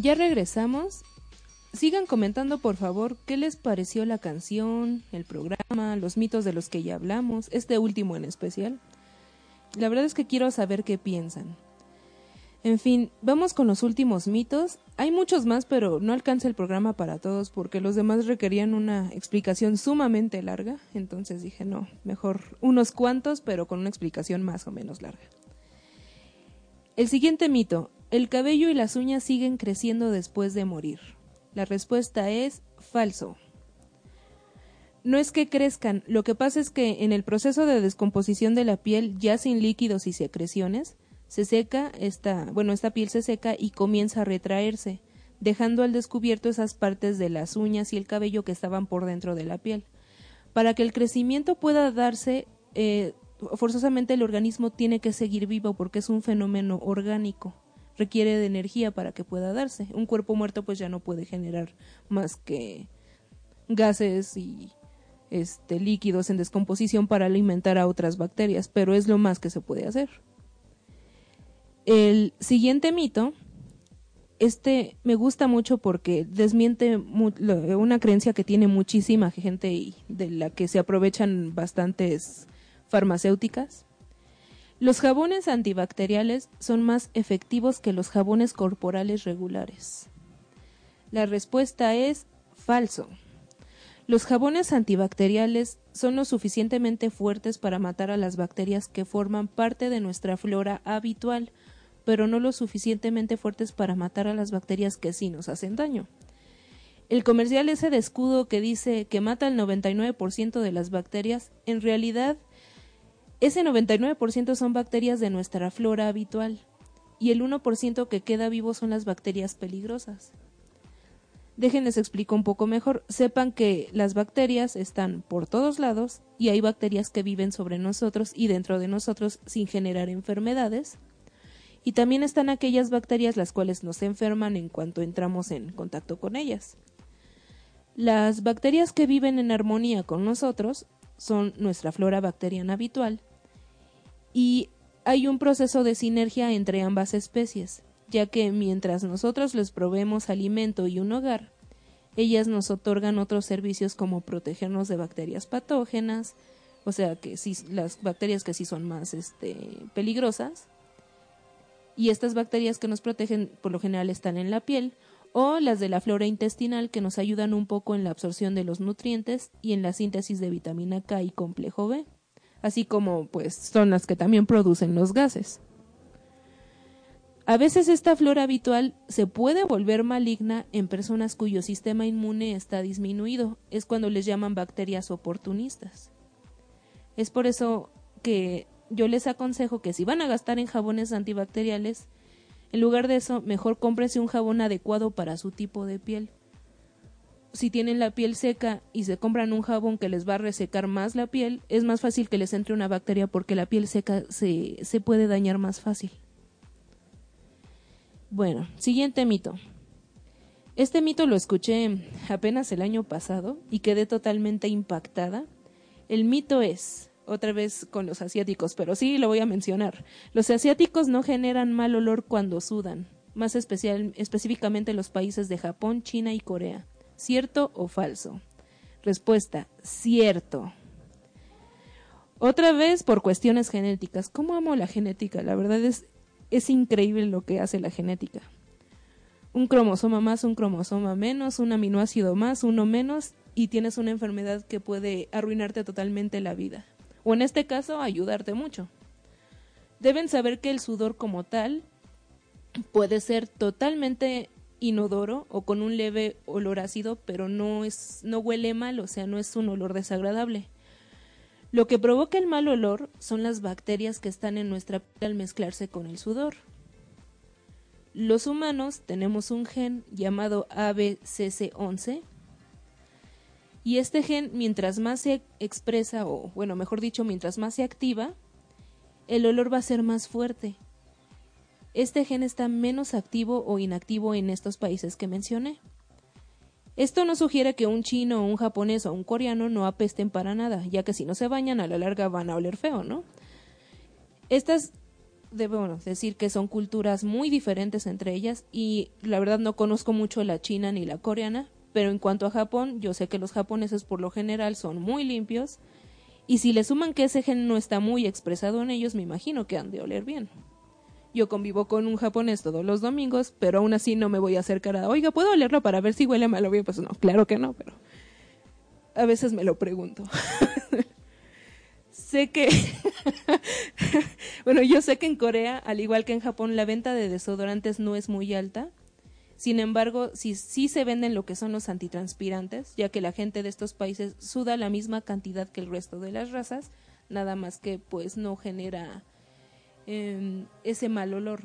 Ya regresamos. Sigan comentando, por favor, qué les pareció la canción, el programa, los mitos de los que ya hablamos, este último en especial. La verdad es que quiero saber qué piensan. En fin, vamos con los últimos mitos. Hay muchos más, pero no alcanza el programa para todos porque los demás requerían una explicación sumamente larga. Entonces dije, no, mejor unos cuantos, pero con una explicación más o menos larga. El siguiente mito. El cabello y las uñas siguen creciendo después de morir. La respuesta es falso. No es que crezcan, lo que pasa es que en el proceso de descomposición de la piel, ya sin líquidos y secreciones, se seca esta, bueno, esta piel se seca y comienza a retraerse, dejando al descubierto esas partes de las uñas y el cabello que estaban por dentro de la piel. Para que el crecimiento pueda darse, eh, forzosamente el organismo tiene que seguir vivo porque es un fenómeno orgánico requiere de energía para que pueda darse. Un cuerpo muerto pues ya no puede generar más que gases y este líquidos en descomposición para alimentar a otras bacterias, pero es lo más que se puede hacer. El siguiente mito este me gusta mucho porque desmiente una creencia que tiene muchísima gente y de la que se aprovechan bastantes farmacéuticas. Los jabones antibacteriales son más efectivos que los jabones corporales regulares. La respuesta es falso. Los jabones antibacteriales son lo suficientemente fuertes para matar a las bacterias que forman parte de nuestra flora habitual, pero no lo suficientemente fuertes para matar a las bacterias que sí nos hacen daño. El comercial ese de escudo que dice que mata el 99% de las bacterias, en realidad ese 99% son bacterias de nuestra flora habitual y el 1% que queda vivo son las bacterias peligrosas. Déjenles explico un poco mejor. Sepan que las bacterias están por todos lados y hay bacterias que viven sobre nosotros y dentro de nosotros sin generar enfermedades. Y también están aquellas bacterias las cuales nos enferman en cuanto entramos en contacto con ellas. Las bacterias que viven en armonía con nosotros son nuestra flora bacteriana habitual y hay un proceso de sinergia entre ambas especies, ya que mientras nosotros les proveemos alimento y un hogar, ellas nos otorgan otros servicios como protegernos de bacterias patógenas, o sea que sí, las bacterias que sí son más este, peligrosas, y estas bacterias que nos protegen por lo general están en la piel, o las de la flora intestinal que nos ayudan un poco en la absorción de los nutrientes y en la síntesis de vitamina K y complejo B, así como pues son las que también producen los gases. A veces esta flora habitual se puede volver maligna en personas cuyo sistema inmune está disminuido, es cuando les llaman bacterias oportunistas. Es por eso que yo les aconsejo que si van a gastar en jabones antibacteriales, en lugar de eso, mejor cómprese un jabón adecuado para su tipo de piel. Si tienen la piel seca y se compran un jabón que les va a resecar más la piel, es más fácil que les entre una bacteria porque la piel seca se, se puede dañar más fácil. Bueno, siguiente mito. Este mito lo escuché apenas el año pasado y quedé totalmente impactada. El mito es, otra vez con los asiáticos, pero sí lo voy a mencionar. Los asiáticos no generan mal olor cuando sudan, más especial, específicamente los países de Japón, China y Corea. ¿Cierto o falso? Respuesta, cierto. Otra vez por cuestiones genéticas. ¿Cómo amo la genética? La verdad es, es increíble lo que hace la genética. Un cromosoma más, un cromosoma menos, un aminoácido más, uno menos, y tienes una enfermedad que puede arruinarte totalmente la vida. O en este caso, ayudarte mucho. Deben saber que el sudor como tal puede ser totalmente inodoro o con un leve olor ácido, pero no es no huele mal, o sea, no es un olor desagradable. Lo que provoca el mal olor son las bacterias que están en nuestra piel al mezclarse con el sudor. Los humanos tenemos un gen llamado ABCC11 y este gen mientras más se expresa o bueno, mejor dicho, mientras más se activa, el olor va a ser más fuerte. Este gen está menos activo o inactivo en estos países que mencioné. Esto no sugiere que un chino, un japonés o un coreano no apesten para nada, ya que si no se bañan a la larga van a oler feo, ¿no? Estas debemos decir que son culturas muy diferentes entre ellas y la verdad no conozco mucho la china ni la coreana, pero en cuanto a Japón, yo sé que los japoneses por lo general son muy limpios y si le suman que ese gen no está muy expresado en ellos, me imagino que han de oler bien. Yo convivo con un japonés todos los domingos, pero aún así no me voy a acercar a, oiga, ¿puedo olerlo para ver si huele mal o bien? Pues no, claro que no, pero a veces me lo pregunto. sé que, bueno, yo sé que en Corea, al igual que en Japón, la venta de desodorantes no es muy alta. Sin embargo, sí, sí se venden lo que son los antitranspirantes, ya que la gente de estos países suda la misma cantidad que el resto de las razas, nada más que pues no genera eh, ese mal olor.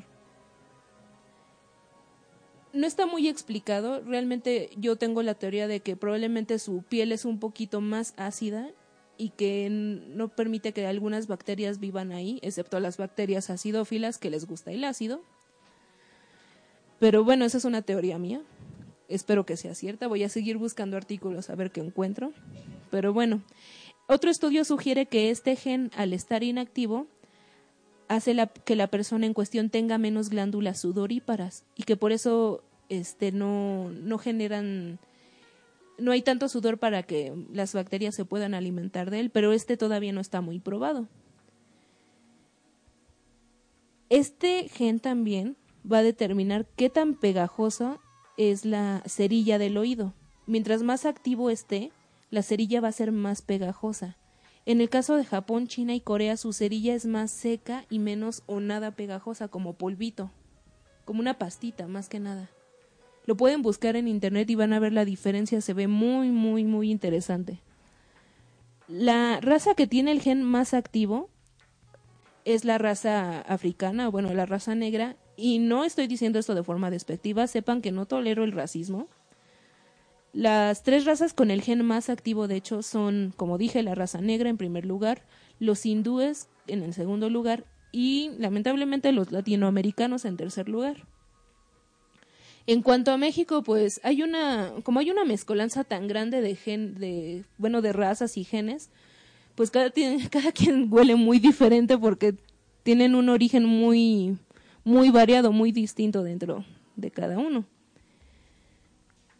No está muy explicado, realmente yo tengo la teoría de que probablemente su piel es un poquito más ácida y que no permite que algunas bacterias vivan ahí, excepto las bacterias acidófilas que les gusta el ácido. Pero bueno, esa es una teoría mía. Espero que sea cierta. Voy a seguir buscando artículos a ver qué encuentro. Pero bueno, otro estudio sugiere que este gen, al estar inactivo, hace la- que la persona en cuestión tenga menos glándulas sudoríparas y que por eso este no, no generan no hay tanto sudor para que las bacterias se puedan alimentar de él, pero este todavía no está muy probado. Este gen también va a determinar qué tan pegajosa es la cerilla del oído. Mientras más activo esté, la cerilla va a ser más pegajosa. En el caso de Japón, China y Corea, su cerilla es más seca y menos o nada pegajosa, como polvito, como una pastita, más que nada. Lo pueden buscar en internet y van a ver la diferencia, se ve muy, muy, muy interesante. La raza que tiene el gen más activo es la raza africana, bueno, la raza negra, y no estoy diciendo esto de forma despectiva, sepan que no tolero el racismo. Las tres razas con el gen más activo, de hecho, son, como dije, la raza negra en primer lugar, los hindúes en el segundo lugar y, lamentablemente, los latinoamericanos en tercer lugar. En cuanto a México, pues hay una, como hay una mezcolanza tan grande de gen, de, bueno, de razas y genes, pues cada, cada quien huele muy diferente porque tienen un origen muy, muy variado, muy distinto dentro de cada uno.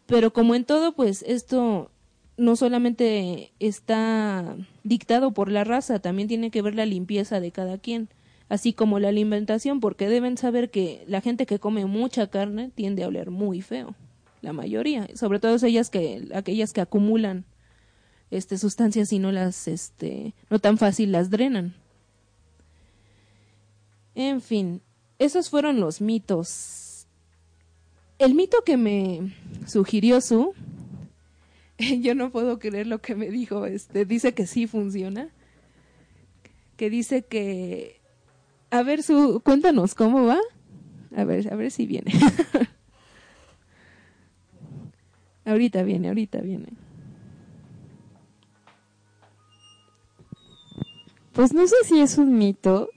Pero como en todo, pues esto no solamente está dictado por la raza, también tiene que ver la limpieza de cada quien, así como la alimentación, porque deben saber que la gente que come mucha carne tiende a oler muy feo, la mayoría, sobre todo ellas que, aquellas que acumulan este sustancias y no las este no tan fácil las drenan. En fin, esos fueron los mitos. El mito que me sugirió Su, yo no puedo creer lo que me dijo, este dice que sí funciona. Que dice que a ver Su, cuéntanos cómo va. A ver, a ver si viene. ahorita viene, ahorita viene. Pues no sé si es un mito,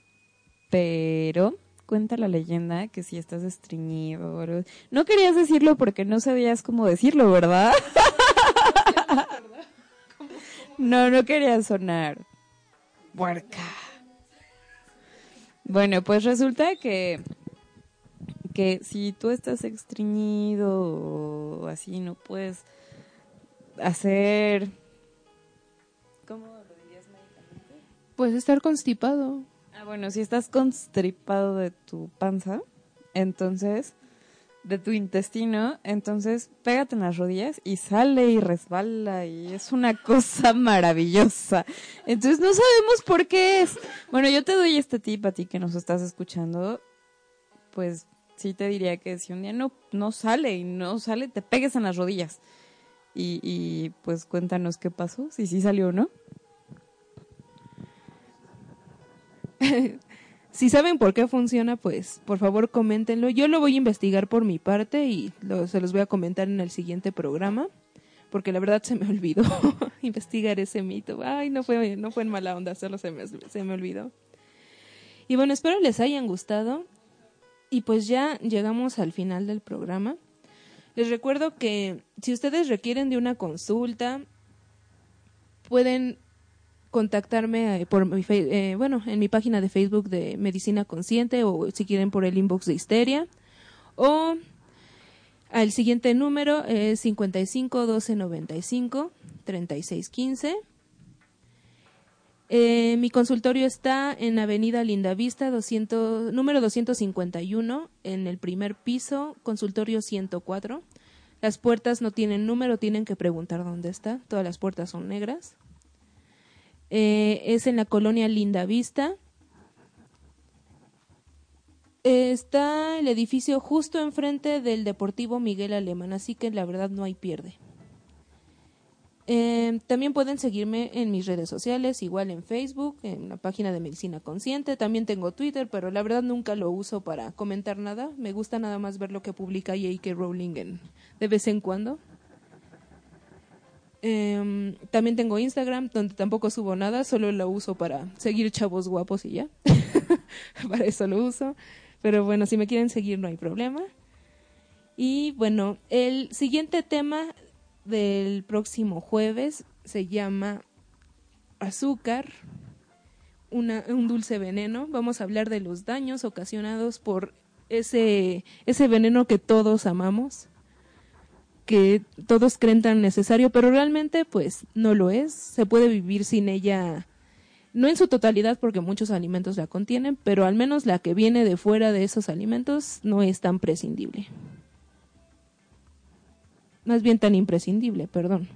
pero cuenta la leyenda que si estás estreñido. No querías decirlo porque no sabías cómo decirlo, ¿verdad? no, no querías sonar. Puerca. Bueno, pues resulta que que si tú estás estreñido o así no puedes hacer ¿Cómo lo dirías médicamente? Pues estar constipado. Ah, bueno, si estás constripado de tu panza, entonces, de tu intestino, entonces pégate en las rodillas y sale y resbala y es una cosa maravillosa. Entonces no sabemos por qué es. Bueno, yo te doy este tip a ti que nos estás escuchando, pues sí te diría que si un día no, no sale y no sale, te pegues en las rodillas. Y, y pues cuéntanos qué pasó, si sí salió o no. Si saben por qué funciona, pues por favor coméntenlo. Yo lo voy a investigar por mi parte y se los voy a comentar en el siguiente programa, porque la verdad se me olvidó investigar ese mito. Ay, no fue, no fue en mala onda, solo se me olvidó. Y bueno, espero les hayan gustado. Y pues ya llegamos al final del programa. Les recuerdo que si ustedes requieren de una consulta, pueden contactarme eh, por mi eh, bueno en mi página de Facebook de Medicina Consciente o si quieren por el inbox de Histeria. O al siguiente número es 55 12 95 36 15 Eh, mi consultorio está en Avenida Lindavista 200 número 251 en el primer piso consultorio 104 las puertas no tienen número tienen que preguntar dónde está. Todas las puertas son negras eh, es en la colonia Linda Vista. Eh, Está el edificio justo enfrente del Deportivo Miguel Alemán, así que la verdad no hay pierde. Eh, también pueden seguirme en mis redes sociales, igual en Facebook, en la página de Medicina Consciente. También tengo Twitter, pero la verdad nunca lo uso para comentar nada. Me gusta nada más ver lo que publica J.K. Rowling de vez en cuando. Em, también tengo Instagram, donde tampoco subo nada, solo lo uso para seguir chavos guapos y ya. para eso lo uso. Pero bueno, si me quieren seguir no hay problema. Y bueno, el siguiente tema del próximo jueves se llama azúcar, un dulce veneno. Vamos a hablar de los daños ocasionados por ese, ese veneno que todos amamos, que todos creen tan necesario, pero realmente pues no lo es. Se puede vivir sin ella, no en su totalidad porque muchos alimentos la contienen, pero al menos la que viene de fuera de esos alimentos no es tan prescindible. Más bien tan imprescindible, perdón.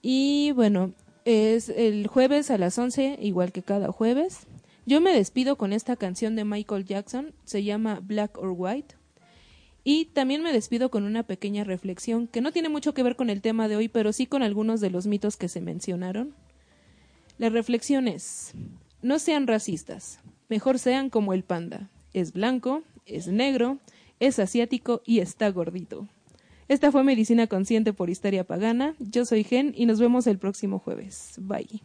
Y bueno, es el jueves a las 11, igual que cada jueves. Yo me despido con esta canción de Michael Jackson, se llama Black or White. Y también me despido con una pequeña reflexión que no tiene mucho que ver con el tema de hoy, pero sí con algunos de los mitos que se mencionaron. La reflexión es, no sean racistas, mejor sean como el panda. Es blanco, es negro, es asiático y está gordito. Esta fue Medicina Consciente por Histeria Pagana. Yo soy Gen y nos vemos el próximo jueves. Bye.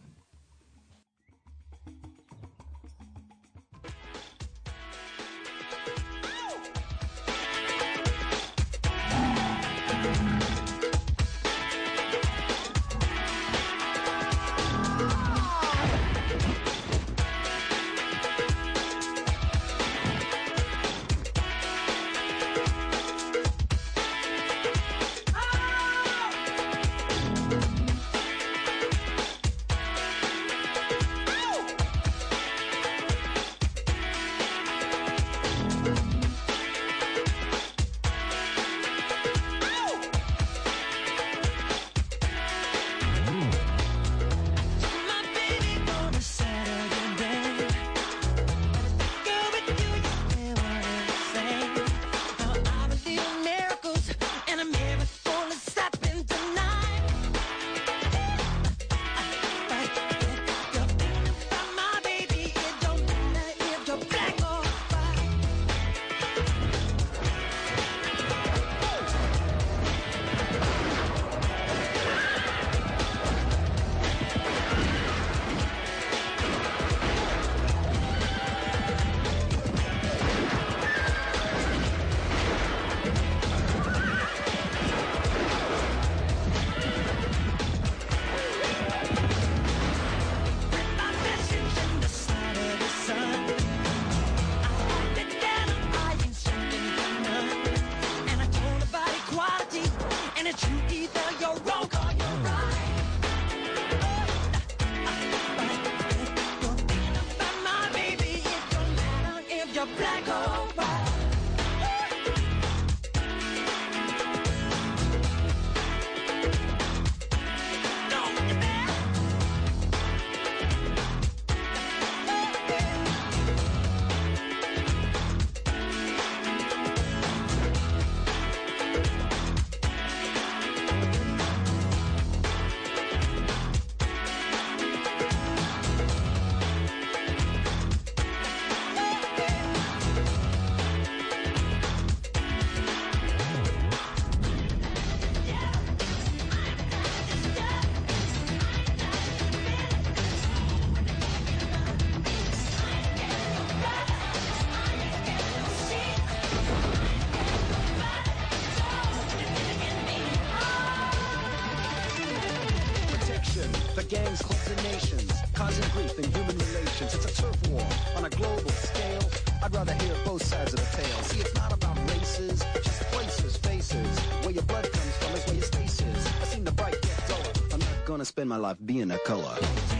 My life being a color.